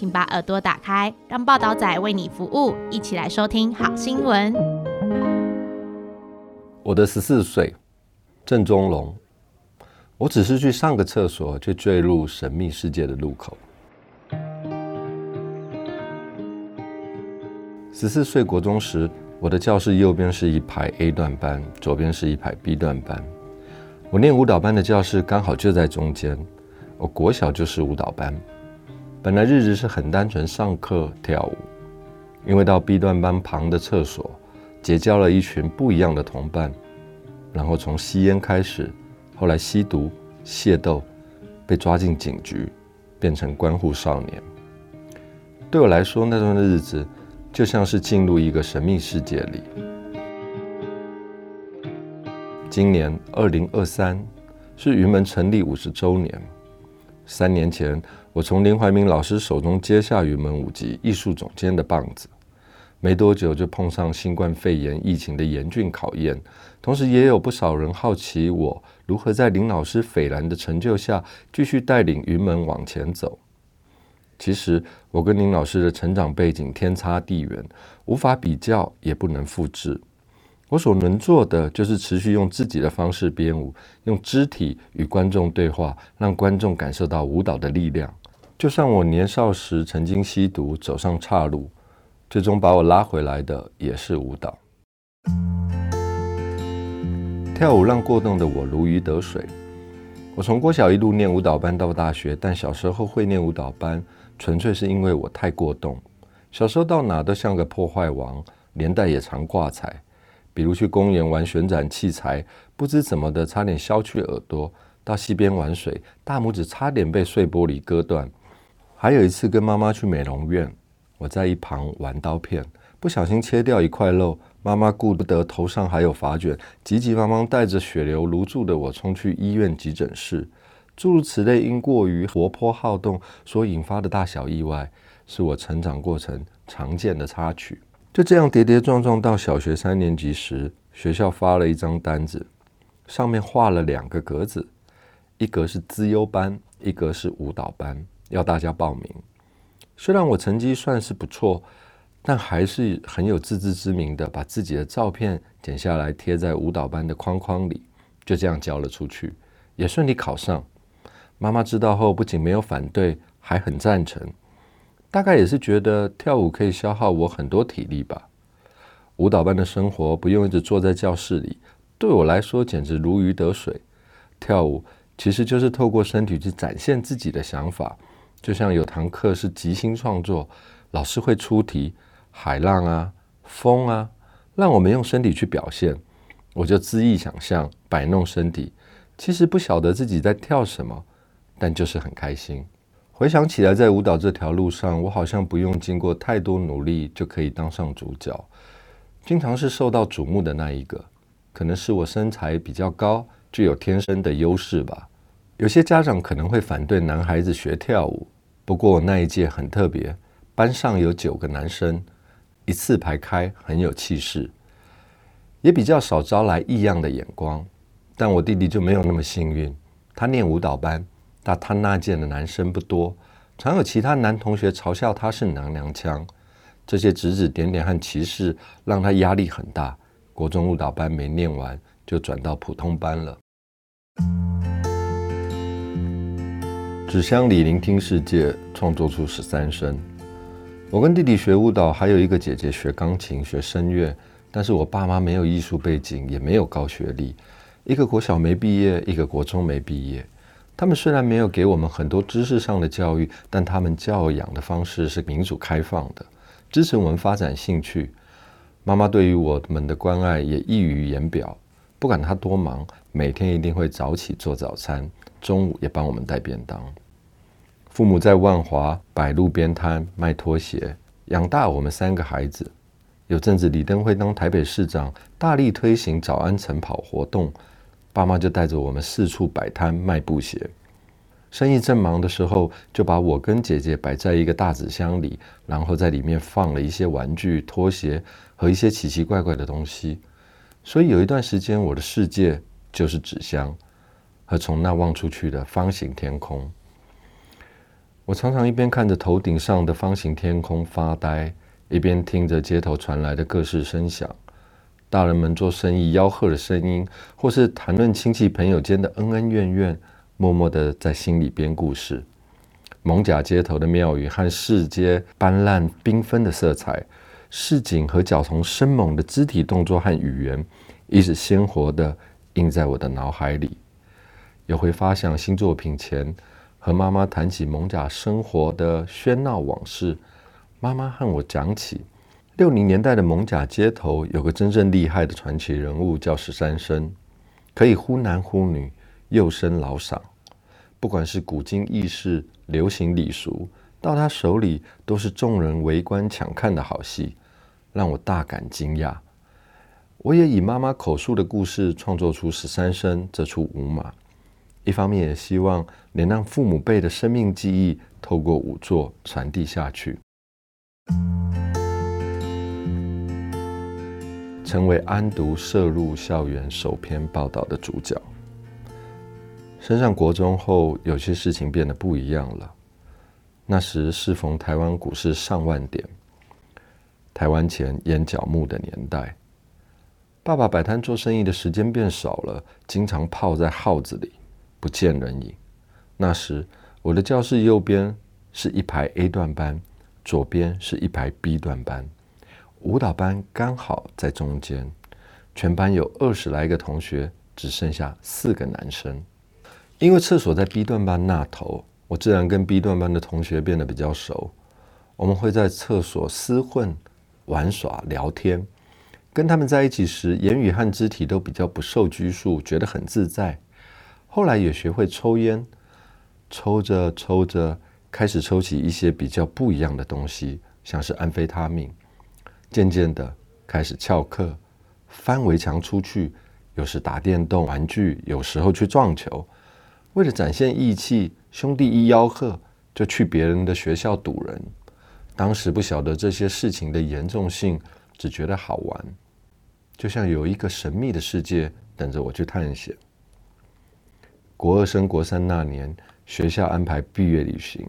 请把耳朵打开，让报导仔为你服务，一起来收听好新闻。我的十四岁，郑中龙。我只是去上个厕所，就坠入神秘世界的路口。十四岁国中时，我的教室右边是一排 A 段班，左边是一排 B 段班。我念舞蹈班的教室刚好就在中间。我国小就是舞蹈班。本来日子是很单纯，上课跳舞。因为到 B 段班旁的厕所，结交了一群不一样的同伴，然后从吸烟开始，后来吸毒、械斗，被抓进警局，变成关护少年。对我来说，那段日子就像是进入一个神秘世界里。今年二零二三是云门成立五十周年。三年前，我从林怀民老师手中接下云门舞集艺术总监的棒子，没多久就碰上新冠肺炎疫情的严峻考验，同时也有不少人好奇我如何在林老师斐然的成就下继续带领云门往前走。其实，我跟林老师的成长背景天差地远，无法比较，也不能复制。我所能做的就是持续用自己的方式编舞，用肢体与观众对话，让观众感受到舞蹈的力量。就像我年少时曾经吸毒，走上岔路，最终把我拉回来的也是舞蹈。跳舞让过动的我如鱼得水。我从国小一路念舞蹈班到大学，但小时候会念舞蹈班，纯粹是因为我太过动。小时候到哪都像个破坏王，连带也常挂彩。比如去公园玩旋转器材，不知怎么的差点削去耳朵；到溪边玩水，大拇指差点被碎玻璃割断。还有一次跟妈妈去美容院，我在一旁玩刀片，不小心切掉一块肉，妈妈顾不得头上还有发卷，急急忙忙带着血流如注的我冲去医院急诊室。诸如此类，因过于活泼好动所引发的大小意外，是我成长过程常见的插曲。就这样跌跌撞撞到小学三年级时，学校发了一张单子，上面画了两个格子，一格是资优班，一格是舞蹈班，要大家报名。虽然我成绩算是不错，但还是很有自知之明的，把自己的照片剪下来贴在舞蹈班的框框里，就这样交了出去，也顺利考上。妈妈知道后，不仅没有反对，还很赞成。大概也是觉得跳舞可以消耗我很多体力吧。舞蹈班的生活不用一直坐在教室里，对我来说简直如鱼得水。跳舞其实就是透过身体去展现自己的想法，就像有堂课是即兴创作，老师会出题，海浪啊、风啊，让我们用身体去表现，我就恣意想象，摆弄身体。其实不晓得自己在跳什么，但就是很开心。回想起来，在舞蹈这条路上，我好像不用经过太多努力就可以当上主角，经常是受到瞩目的那一个。可能是我身材比较高，具有天生的优势吧。有些家长可能会反对男孩子学跳舞，不过我那一届很特别，班上有九个男生，一字排开，很有气势，也比较少招来异样的眼光。但我弟弟就没有那么幸运，他念舞蹈班。但他那届的男生不多，常有其他男同学嘲笑他是娘娘腔，这些指指点点和歧视让他压力很大。国中舞蹈班没念完，就转到普通班了。纸箱里聆听世界，创作出十三声。我跟弟弟学舞蹈，还有一个姐姐学钢琴、学声乐，但是我爸妈没有艺术背景，也没有高学历，一个国小没毕业，一个国中没毕业。他们虽然没有给我们很多知识上的教育，但他们教养的方式是民主开放的，支持我们发展兴趣。妈妈对于我们的关爱也溢于言表，不管她多忙，每天一定会早起做早餐，中午也帮我们带便当。父母在万华摆路边摊卖拖鞋，养大我们三个孩子。有阵子李登辉当台北市长，大力推行早安晨跑活动，爸妈就带着我们四处摆摊卖布鞋。生意正忙的时候，就把我跟姐姐摆在一个大纸箱里，然后在里面放了一些玩具、拖鞋和一些奇奇怪怪的东西。所以有一段时间，我的世界就是纸箱和从那望出去的方形天空。我常常一边看着头顶上的方形天空发呆，一边听着街头传来的各式声响，大人们做生意吆喝的声音，或是谈论亲戚朋友间的恩恩怨怨。默默地在心里编故事。蒙甲街头的庙宇和市街斑斓缤纷的色彩，市井和角童生猛的肢体动作和语言，一直鲜活地印在我的脑海里。也会发想新作品前，和妈妈谈起蒙甲生活的喧闹往事。妈妈和我讲起，六零年代的蒙甲街头有个真正厉害的传奇人物，叫十三生，可以忽男忽女，幼生老少。不管是古今軼事、流行礼俗，到他手里都是众人围观抢看的好戏，让我大感惊讶。我也以妈妈口述的故事创作出《十三生》这出舞码，一方面也希望能让父母辈的生命记忆透过舞作传递下去，成为安读涉入校园首篇报道的主角。升上国中后，有些事情变得不一样了。那时适逢台湾股市上万点，台湾钱淹脚目的年代。爸爸摆摊做生意的时间变少了，经常泡在号子里，不见人影。那时我的教室右边是一排 A 段班，左边是一排 B 段班，舞蹈班刚好在中间。全班有二十来个同学，只剩下四个男生。因为厕所在 B 段班那头，我自然跟 B 段班的同学变得比较熟。我们会在厕所厮混、玩耍、聊天。跟他们在一起时，言语和肢体都比较不受拘束，觉得很自在。后来也学会抽烟，抽着抽着，开始抽起一些比较不一样的东西，像是安非他命。渐渐的，开始翘课，翻围墙出去，有时打电动玩具，有时候去撞球。为了展现义气，兄弟一吆喝，就去别人的学校堵人。当时不晓得这些事情的严重性，只觉得好玩，就像有一个神秘的世界等着我去探险。国二升国三那年，学校安排毕业旅行，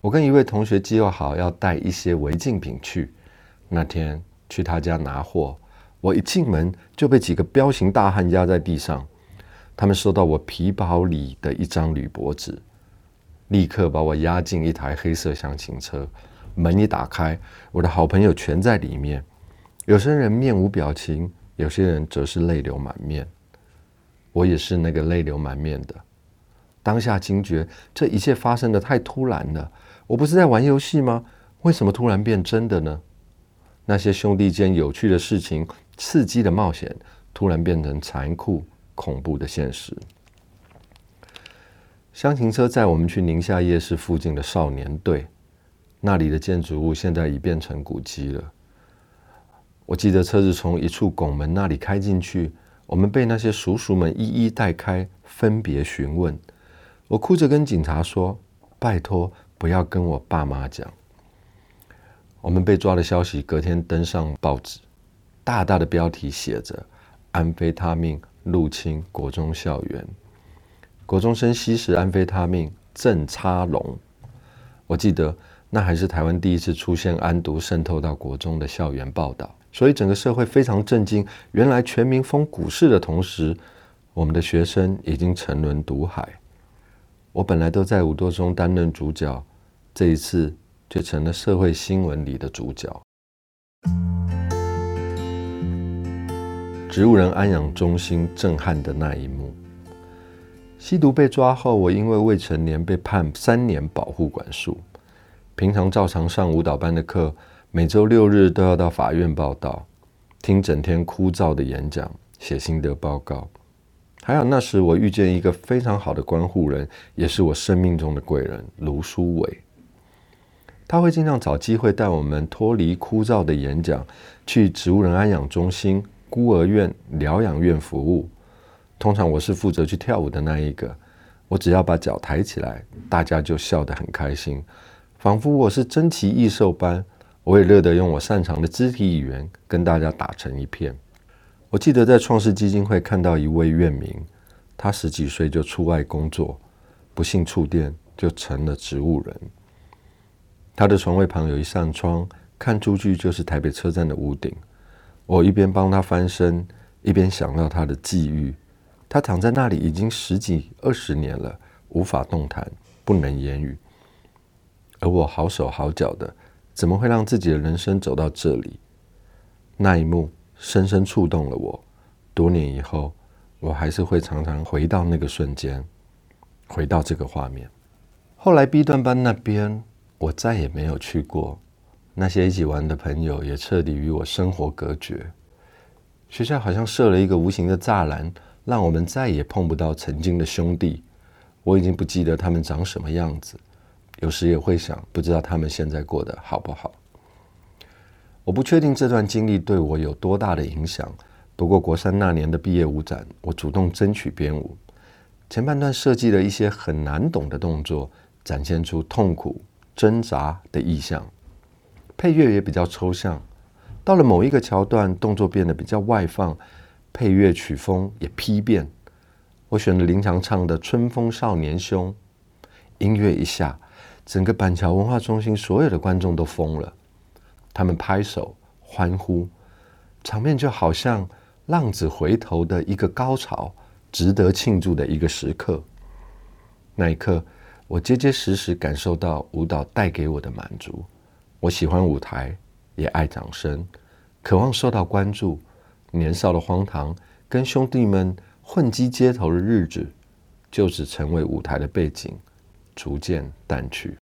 我跟一位同学计划好要带一些违禁品去。那天去他家拿货，我一进门就被几个彪形大汉压在地上。他们收到我皮包里的一张铝箔纸，立刻把我押进一台黑色厢型车。门一打开，我的好朋友全在里面。有些人面无表情，有些人则是泪流满面。我也是那个泪流满面的。当下惊觉，这一切发生的太突然了。我不是在玩游戏吗？为什么突然变真的呢？那些兄弟间有趣的事情、刺激的冒险，突然变成残酷。恐怖的现实。厢型车载我们去宁夏夜市附近的少年队，那里的建筑物现在已变成古迹了。我记得车子从一处拱门那里开进去，我们被那些叔叔们一一带开，分别询问。我哭着跟警察说：“拜托，不要跟我爸妈讲。”我们被抓的消息隔天登上报纸，大大的标题写着：“安非他命。”入侵国中校园，国中生吸食安非他命，正插龙。我记得那还是台湾第一次出现安毒渗透到国中的校园报道，所以整个社会非常震惊。原来全民封股市的同时，我们的学生已经沉沦毒海。我本来都在舞蹈中担任主角，这一次却成了社会新闻里的主角。植物人安养中心震撼的那一幕。吸毒被抓后，我因为未成年被判三年保护管束。平常照常上舞蹈班的课，每周六日都要到法院报道，听整天枯燥的演讲，写心得报告。还好那时我遇见一个非常好的关护人，也是我生命中的贵人卢书伟。他会尽量找机会带我们脱离枯燥的演讲，去植物人安养中心、孤儿院、疗养院服务。通常我是负责去跳舞的那一个，我只要把脚抬起来，大家就笑得很开心，仿佛我是珍奇异兽般。我也乐得用我擅长的肢体语言跟大家打成一片。我记得在创世基金会看到一位院民，他十几岁就出外工作，不幸触电就成了植物人。他的床位旁有一扇窗，看出去就是台北车站的屋顶。我一边帮他翻身，一边想到他的际遇。他躺在那里已经十几二十年了，无法动弹，不能言语。而我好手好脚的，怎么会让自己的人生走到这里？那一幕深深触动了我。多年以后，我还是会常常回到那个瞬间，回到这个画面。后来 B 段班那边。我再也没有去过，那些一起玩的朋友也彻底与我生活隔绝。学校好像设了一个无形的栅栏，让我们再也碰不到曾经的兄弟。我已经不记得他们长什么样子，有时也会想，不知道他们现在过得好不好。我不确定这段经历对我有多大的影响。不过国三那年的毕业舞展，我主动争取编舞，前半段设计了一些很难懂的动作，展现出痛苦。挣扎的意象，配乐也比较抽象。到了某一个桥段，动作变得比较外放，配乐曲风也丕变。我选了林强唱的《春风少年兄》，音乐一下，整个板桥文化中心所有的观众都疯了，他们拍手欢呼，场面就好像浪子回头的一个高潮，值得庆祝的一个时刻。那一刻。我结结实实感受到舞蹈带给我的满足。我喜欢舞台，也爱掌声，渴望受到关注。年少的荒唐，跟兄弟们混迹街头的日子，就此成为舞台的背景，逐渐淡去。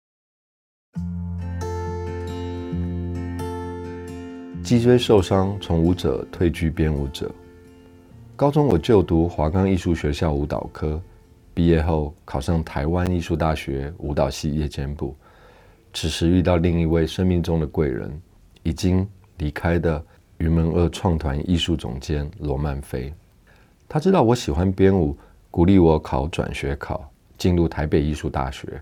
脊椎受伤，从舞者退居编舞者。高中我就读华冈艺术学校舞蹈科。毕业后考上台湾艺术大学舞蹈系夜间部，此时遇到另一位生命中的贵人，已经离开的云门二创团艺术总监罗曼菲。他知道我喜欢编舞，鼓励我考转学考，进入台北艺术大学。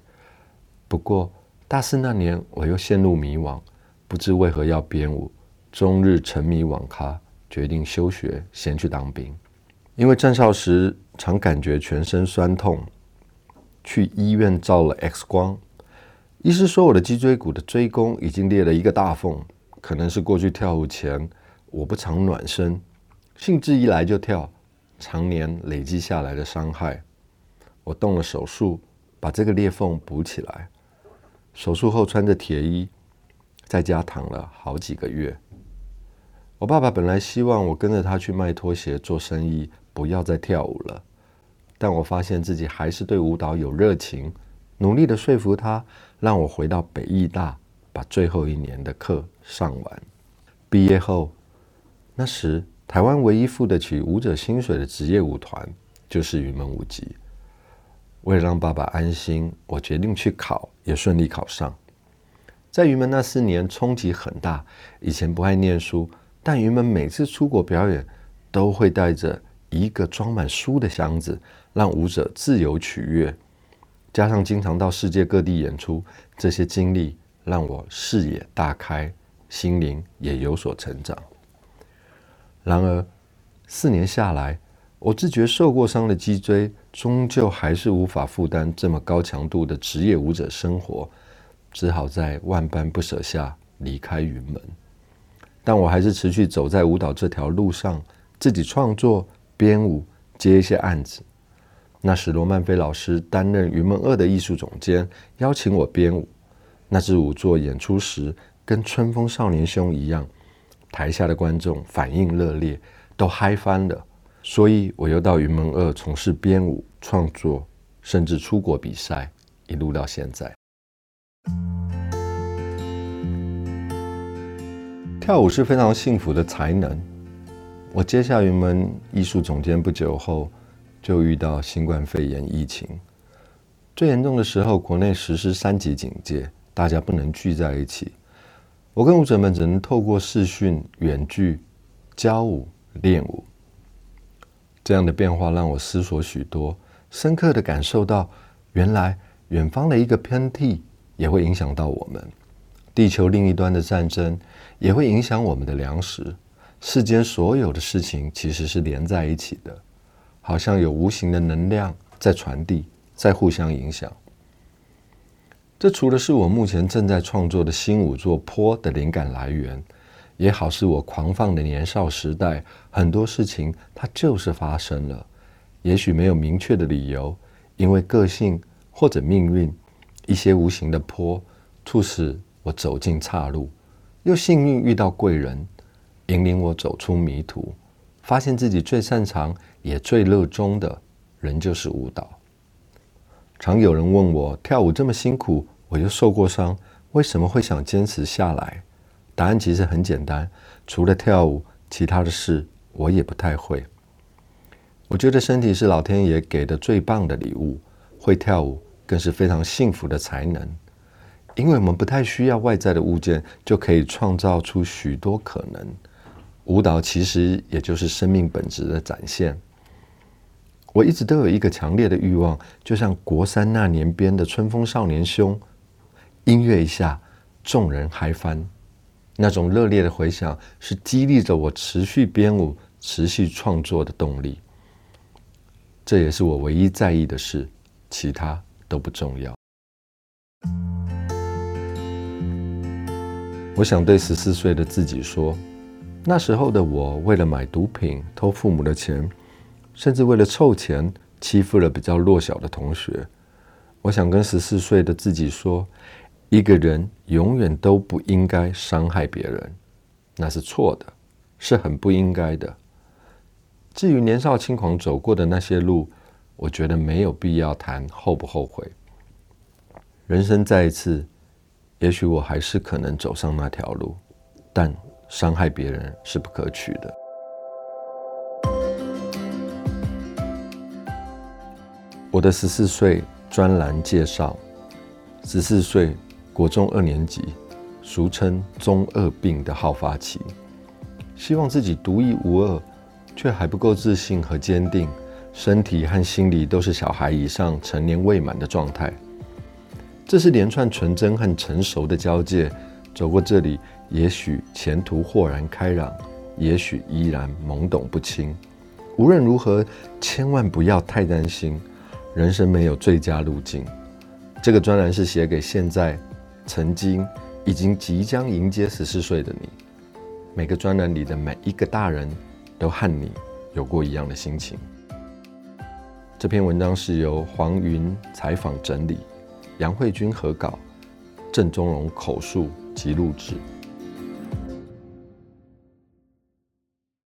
不过大四那年，我又陷入迷惘，不知为何要编舞，终日沉迷网咖，决定休学，先去当兵。因为站哨时常感觉全身酸痛，去医院照了 X 光，医师说我的脊椎骨的椎弓已经裂了一个大缝，可能是过去跳舞前我不常暖身，兴致一来就跳，常年累积下来的伤害。我动了手术，把这个裂缝补起来。手术后穿着铁衣，在家躺了好几个月。我爸爸本来希望我跟着他去卖拖鞋做生意。不要再跳舞了，但我发现自己还是对舞蹈有热情，努力的说服他，让我回到北艺大，把最后一年的课上完。毕业后，那时台湾唯一付得起舞者薪水的职业舞团就是云门舞集。为了让爸爸安心，我决定去考，也顺利考上。在云门那四年冲击很大，以前不爱念书，但云门每次出国表演都会带着。一个装满书的箱子，让舞者自由取悦，加上经常到世界各地演出，这些经历让我视野大开，心灵也有所成长。然而，四年下来，我自觉受过伤的脊椎，终究还是无法负担这么高强度的职业舞者生活，只好在万般不舍下离开云门。但我还是持续走在舞蹈这条路上，自己创作。编舞接一些案子，那时罗曼菲老师担任云门二的艺术总监，邀请我编舞。那支舞作演出时，跟《春风少年兄》一样，台下的观众反应热烈，都嗨翻了。所以我又到云门二从事编舞创作，甚至出国比赛，一路到现在。跳舞是非常幸福的才能。我接下云门艺术总监不久后，就遇到新冠肺炎疫情。最严重的时候，国内实施三级警戒，大家不能聚在一起，我跟舞者们只能透过视讯远距教舞练舞。这样的变化让我思索许多，深刻的感受到，原来远方的一个偏僻也会影响到我们，地球另一端的战争也会影响我们的粮食。世间所有的事情其实是连在一起的，好像有无形的能量在传递，在互相影响。这除了是我目前正在创作的新五座坡》的灵感来源，也好是我狂放的年少时代，很多事情它就是发生了，也许没有明确的理由，因为个性或者命运，一些无形的坡，促使我走进岔路，又幸运遇到贵人，引领我走出迷途，发现自己最擅长也最热衷的，仍旧是舞蹈。常有人问我，跳舞这么辛苦。我又受过伤，为什么会想坚持下来？答案其实很简单，除了跳舞，其他的事我也不太会。我觉得身体是老天爷给的最棒的礼物，会跳舞更是非常幸福的才能，因为我们不太需要外在的物件，就可以创造出许多可能。舞蹈其实也就是生命本质的展现。我一直都有一个强烈的欲望，就像国三那年编的《春风少年兄》。音乐一下，众人嗨翻，那种热烈的回响是激励着我持续编舞、持续创作的动力。这也是我唯一在意的事，其他都不重要。我想对十四岁的自己说，那时候的我为了买毒品偷父母的钱，甚至为了凑钱欺负了比较弱小的同学。我想跟十四岁的自己说。一个人永远都不应该伤害别人，那是错的，是很不应该的。至于年少轻狂走过的那些路，我觉得没有必要谈后不后悔。人生再一次，也许我还是可能走上那条路，但伤害别人是不可取的。我的十四岁专栏介绍，十四岁。国中二年级，俗称中二病的好发期，希望自己独一无二，却还不够自信和坚定，身体和心理都是小孩以上成年未满的状态。这是连串纯真和成熟的交界，走过这里，也许前途豁然开朗，也许依然懵懂不清。无论如何，千万不要太担心，人生没有最佳路径。这个专栏是写给现在。曾经，已经即将迎接十四岁的你，每个专栏里的每一个大人都和你有过一样的心情。这篇文章是由黄云采访整理，杨慧君合稿，郑宗荣口述及录制。